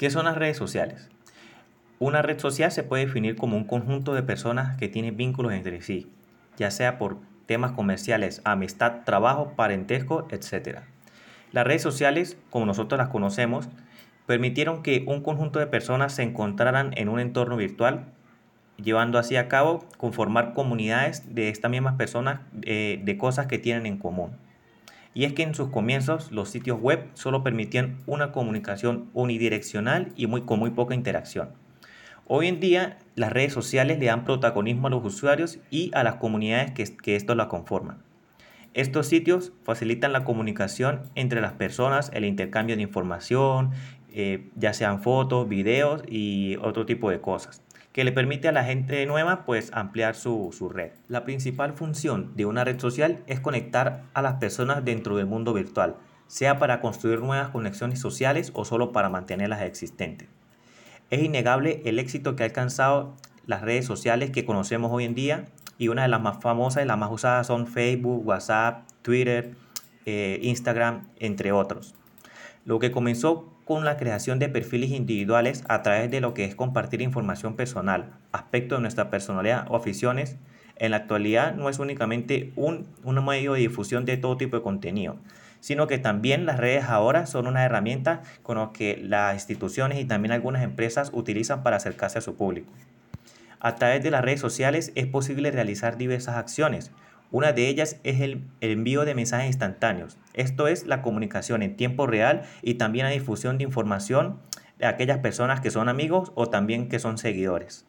¿Qué son las redes sociales? Una red social se puede definir como un conjunto de personas que tienen vínculos entre sí, ya sea por temas comerciales, amistad, trabajo, parentesco, etc. Las redes sociales, como nosotros las conocemos, permitieron que un conjunto de personas se encontraran en un entorno virtual, llevando así a cabo conformar comunidades de estas mismas personas eh, de cosas que tienen en común. Y es que en sus comienzos los sitios web solo permitían una comunicación unidireccional y muy, con muy poca interacción. Hoy en día las redes sociales le dan protagonismo a los usuarios y a las comunidades que, que esto la conforman. Estos sitios facilitan la comunicación entre las personas, el intercambio de información, eh, ya sean fotos, videos y otro tipo de cosas, que le permite a la gente nueva pues ampliar su, su red. La principal función de una red social es conectar a las personas dentro del mundo virtual, sea para construir nuevas conexiones sociales o solo para mantenerlas existentes. Es innegable el éxito que ha alcanzado las redes sociales que conocemos hoy en día y una de las más famosas y las más usadas son Facebook, WhatsApp, Twitter, eh, Instagram, entre otros. Lo que comenzó con la creación de perfiles individuales a través de lo que es compartir información personal, aspectos de nuestra personalidad o aficiones, en la actualidad no es únicamente un, un medio de difusión de todo tipo de contenido, sino que también las redes ahora son una herramienta con la que las instituciones y también algunas empresas utilizan para acercarse a su público. A través de las redes sociales es posible realizar diversas acciones. Una de ellas es el, envío de mensajes instantáneos. Esto es la comunicación en tiempo real y también la difusión de información de aquellas personas que son amigos o también que son seguidores.